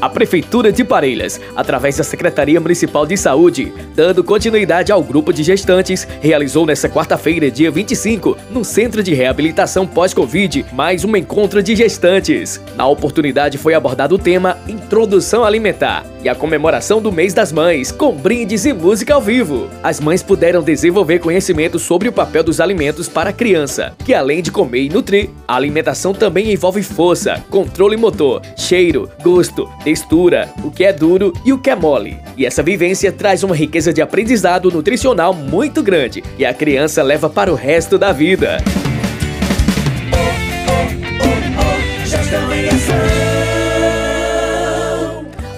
A Prefeitura de Parelhas, através da Secretaria Municipal de Saúde, dando continuidade ao grupo de gestantes, realizou nesta quarta-feira, dia 25, no Centro de Reabilitação Pós-Covid, mais um encontro de gestantes. Na oportunidade foi abordado o tema Introdução Alimentar e a comemoração do Mês das Mães, com brindes e música ao vivo. As mães puderam desenvolver conhecimento sobre o papel dos alimentos para a criança, que além de comer e nutrir, a alimentação também envolve força, controle motor, cheiro, gosto, textura, o que é duro e o que é mole. E essa vivência traz uma riqueza de aprendizado nutricional muito grande e a criança leva para o resto da vida.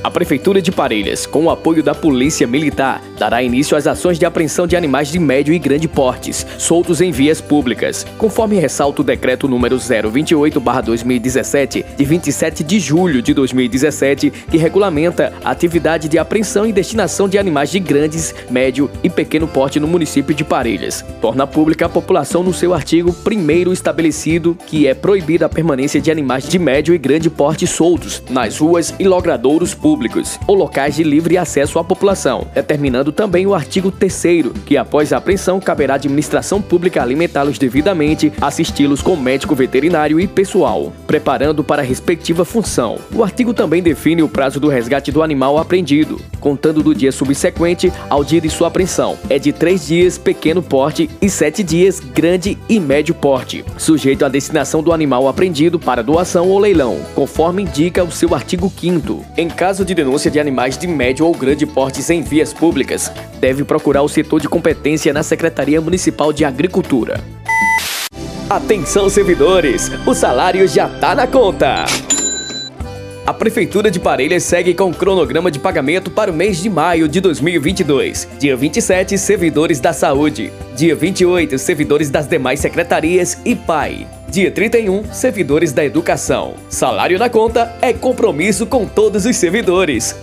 A Prefeitura de Parelhas, com o apoio da Polícia Militar, dará início às ações de apreensão de animais de médio e grande portes, soltos em vias públicas, conforme ressalta o decreto número 028/2017, de 27 de julho de 2017, que regulamenta a atividade de apreensão e destinação de animais de grandes, médio e pequeno porte no município de Parelhas. Torna pública a população no seu artigo primeiro estabelecido que é proibida a permanência de animais de médio e grande porte soltos nas ruas e logradouros públicos públicos ou locais de livre acesso à população, determinando também o artigo 3 que após a apreensão caberá à administração pública alimentá-los devidamente, assisti-los com médico veterinário e pessoal, preparando para a respectiva função. O artigo também define o prazo do resgate do animal apreendido, contando do dia subsequente ao dia de sua apreensão. É de três dias pequeno porte e sete dias grande e médio porte, sujeito à destinação do animal apreendido para doação ou leilão, conforme indica o seu artigo 5 Em caso de denúncia de animais de médio ou grande porte em vias públicas, deve procurar o setor de competência na Secretaria Municipal de Agricultura. Atenção servidores, o salário já tá na conta. A Prefeitura de Parelhas segue com o cronograma de pagamento para o mês de maio de 2022. Dia 27, servidores da saúde. Dia 28, servidores das demais secretarias e PAI. Dia 31, servidores da educação. Salário na conta é compromisso com todos os servidores.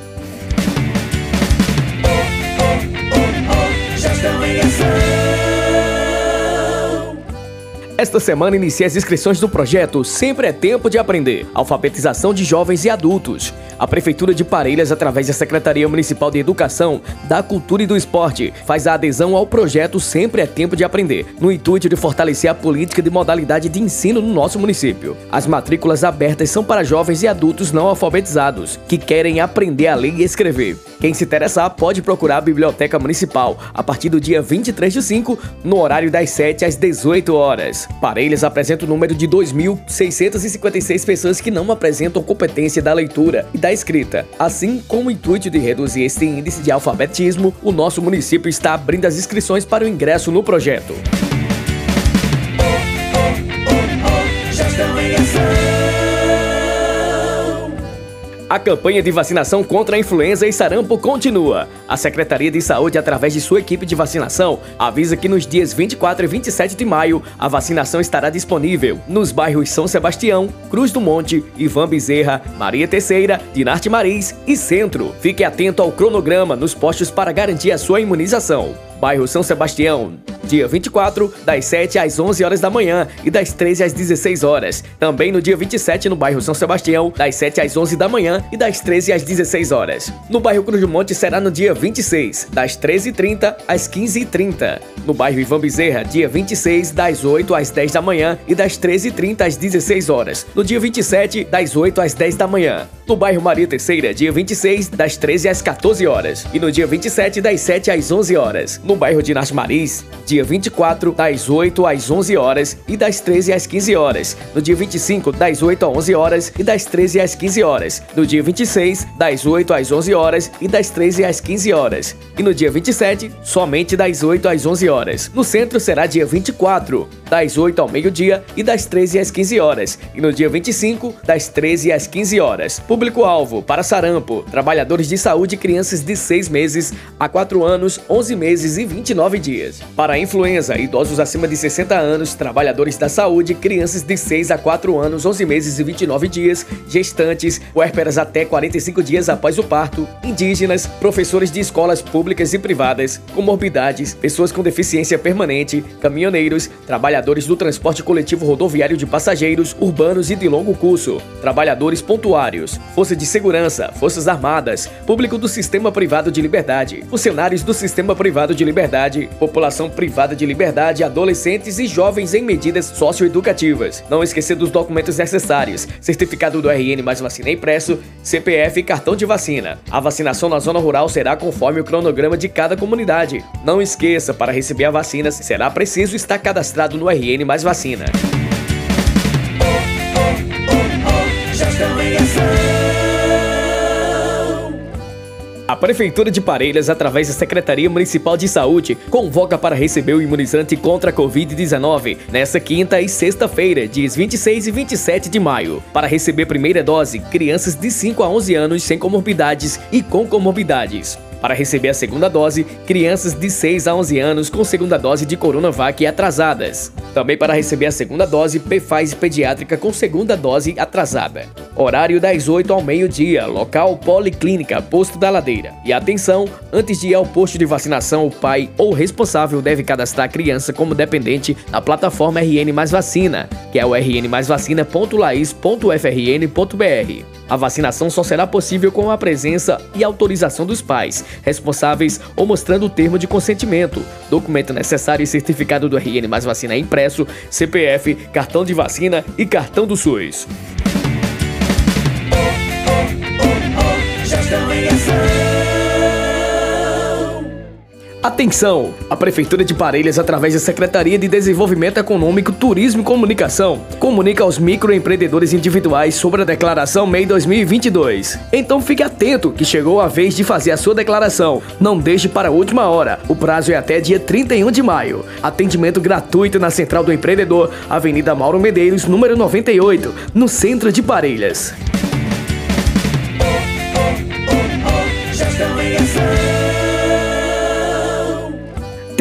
Esta semana inicia as inscrições do projeto Sempre é Tempo de Aprender, alfabetização de jovens e adultos. A Prefeitura de Parelhas, através da Secretaria Municipal de Educação, da Cultura e do Esporte, faz a adesão ao projeto Sempre é Tempo de Aprender, no intuito de fortalecer a política de modalidade de ensino no nosso município. As matrículas abertas são para jovens e adultos não alfabetizados, que querem aprender a ler e escrever. Quem se interessar pode procurar a Biblioteca Municipal a partir do dia 23 de 5, no horário das 7 às 18 horas. Parelhas apresenta o número de 2.656 pessoas que não apresentam competência da leitura e da escrita. Assim, com o intuito de reduzir este índice de alfabetismo, o nosso município está abrindo as inscrições para o ingresso no projeto. A campanha de vacinação contra a influenza e sarampo continua. A Secretaria de Saúde, através de sua equipe de vacinação, avisa que nos dias 24 e 27 de maio, a vacinação estará disponível nos bairros São Sebastião, Cruz do Monte, Ivan Bezerra, Maria Terceira, Dinarte Maris e Centro. Fique atento ao cronograma nos postos para garantir a sua imunização bairro São Sebastião, dia 24, das 7 às 11 horas da manhã e das 13 às 16 horas. Também no dia 27, no bairro São Sebastião, das 7 às 11 da manhã e das 13 às 16 horas. No bairro Cruz do Monte será no dia 26, das 13h30 às 15h30. No bairro Ivan Bezerra, dia 26, das 8 às 10 da manhã e das 13h30 às 16 horas. No dia 27, das 8 às 10 da manhã. No bairro Maria Terceira, dia 26, das 13 às 14 horas. E no dia 27, das 7 às 11 horas. No bairro de Nas Maris, dia 24, das 8 às 11 horas e das 13 às 15 horas. No dia 25, das 8 às 11 horas e das 13 às 15 horas. No dia 26, das 8 às 11 horas e das 13 às 15 horas. E no dia 27, somente das 8 às 11 horas. No centro será dia 24, das 8 ao meio-dia e das 13 às 15 horas. E no dia 25, das 13 às 15 horas. Público-alvo para sarampo, trabalhadores de saúde crianças de 6 meses a 4 anos, 11 meses e 29 dias. Para influenza, idosos acima de 60 anos, trabalhadores da saúde, crianças de 6 a 4 anos, 11 meses e 29 dias, gestantes, puérperas até 45 dias após o parto, indígenas, professores de escolas públicas e privadas, comorbidades, pessoas com deficiência permanente, caminhoneiros, trabalhadores do transporte coletivo rodoviário de passageiros, urbanos e de longo curso, trabalhadores pontuários, força de segurança, forças armadas, público do sistema privado de liberdade, funcionários do sistema privado de liberdade, população privada de liberdade, adolescentes e jovens em medidas socioeducativas. Não esquecer dos documentos necessários: certificado do RN mais vacina impresso, CPF e cartão de vacina. A vacinação na zona rural será conforme o cronograma de cada comunidade. Não esqueça, para receber a vacina será preciso estar cadastrado no RN mais vacina. A Prefeitura de Parelhas, através da Secretaria Municipal de Saúde, convoca para receber o imunizante contra a Covid-19 nesta quinta e sexta-feira, dias 26 e 27 de maio. Para receber primeira dose, crianças de 5 a 11 anos sem comorbidades e com comorbidades. Para receber a segunda dose, crianças de 6 a 11 anos com segunda dose de Coronavac atrasadas. Também para receber a segunda dose, PFAS pediátrica com segunda dose atrasada. Horário das 8 ao meio-dia, local Policlínica, Posto da Ladeira. E atenção, antes de ir ao posto de vacinação, o pai ou responsável deve cadastrar a criança como dependente na plataforma RN Mais Vacina, que é o rnmaisvacina.lais.frn.br. A vacinação só será possível com a presença e autorização dos pais, responsáveis ou mostrando o termo de consentimento, documento necessário e certificado do RN mais vacina impresso, CPF, cartão de vacina e cartão do SUS. Atenção! A Prefeitura de Parelhas, através da Secretaria de Desenvolvimento Econômico, Turismo e Comunicação, comunica aos microempreendedores individuais sobre a declaração MEI 2022. Então fique atento que chegou a vez de fazer a sua declaração. Não deixe para a última hora. O prazo é até dia 31 de maio. Atendimento gratuito na Central do Empreendedor, Avenida Mauro Medeiros, número 98, no centro de Parelhas.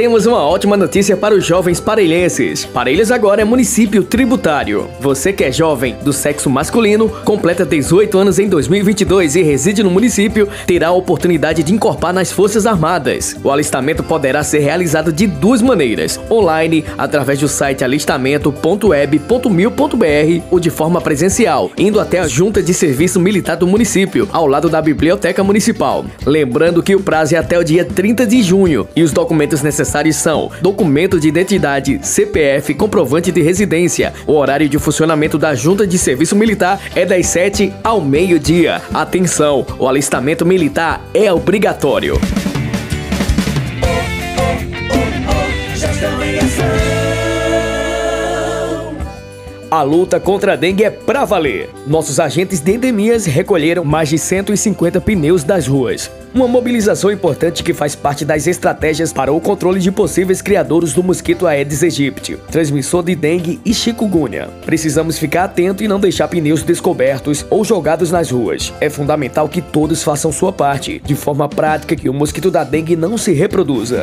Temos uma ótima notícia para os jovens parelhenses. Parelhas agora é município tributário. Você que é jovem do sexo masculino, completa 18 anos em 2022 e reside no município, terá a oportunidade de incorporar nas Forças Armadas. O alistamento poderá ser realizado de duas maneiras: online, através do site alistamento.web.mil.br ou de forma presencial, indo até a Junta de Serviço Militar do município, ao lado da Biblioteca Municipal. Lembrando que o prazo é até o dia 30 de junho e os documentos necessários necessários são documento de identidade, CPF, comprovante de residência. O horário de funcionamento da Junta de Serviço Militar é das 7 ao meio-dia. Atenção, o alistamento militar é obrigatório. A luta contra a dengue é pra valer. Nossos agentes de endemias recolheram mais de 150 pneus das ruas. Uma mobilização importante que faz parte das estratégias para o controle de possíveis criadores do mosquito Aedes aegypti, transmissor de dengue e chikungunya. Precisamos ficar atento e não deixar pneus descobertos ou jogados nas ruas. É fundamental que todos façam sua parte, de forma prática que o mosquito da dengue não se reproduza.